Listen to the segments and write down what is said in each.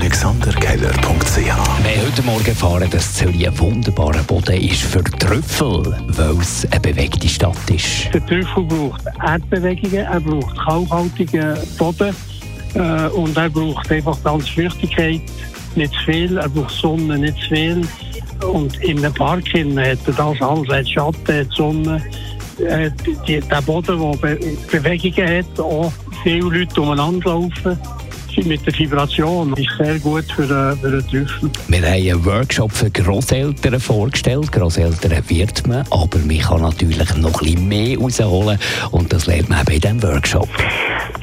AlexanderKeller.ch Wir heute Morgen erfahren, dass Zürich ein wunderbarer Boden ist für Trüffel, weil es eine bewegte Stadt ist. Der Trüffel braucht Erdbewegungen, er braucht kalkhaltigen Boden äh, und er braucht einfach ganz Feuchtigkeit, nicht zu viel, er braucht Sonne, nicht zu viel. Und in einem Park hat er das alles, er hat Schatten, hat Sonne, äh, die, der Boden, der Be Bewegungen hat, auch viele Leute umeinander laufen mit der Vibration ist sehr gut für, äh, für den Trüffel. Wir haben einen Workshop für Grosseltern vorgestellt. Grosseltern wird man, aber man kann natürlich noch ein bisschen mehr rausholen und das lernt man eben in diesem Workshop.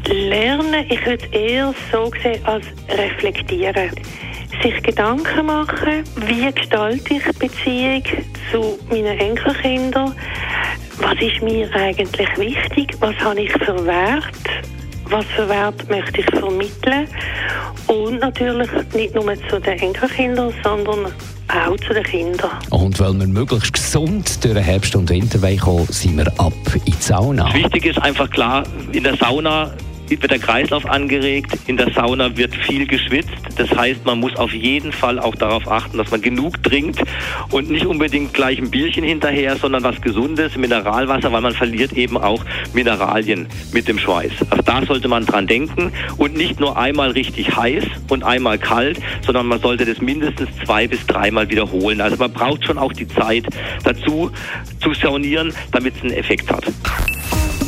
Lernen, ich würde es eher so sehen als reflektieren. Sich Gedanken machen, wie gestalte ich Beziehung zu meinen Enkelkindern? Was ist mir eigentlich wichtig? Was habe ich für Wert? Was für Wert möchte ich vermitteln? Und natürlich nicht nur zu den Enkelkindern, sondern auch zu den Kindern. Und weil wir möglichst gesund durch den Herbst und Winter kommen, sind wir ab in die Sauna. Wichtig ist einfach klar, in der Sauna wird der Kreislauf angeregt, in der Sauna wird viel geschwitzt. Das heißt, man muss auf jeden Fall auch darauf achten, dass man genug trinkt und nicht unbedingt gleich ein Bierchen hinterher, sondern was Gesundes, Mineralwasser, weil man verliert eben auch Mineralien mit dem Schweiß. Also da sollte man dran denken und nicht nur einmal richtig heiß und einmal kalt, sondern man sollte das mindestens zwei bis dreimal wiederholen. Also man braucht schon auch die Zeit dazu zu saunieren, damit es einen Effekt hat.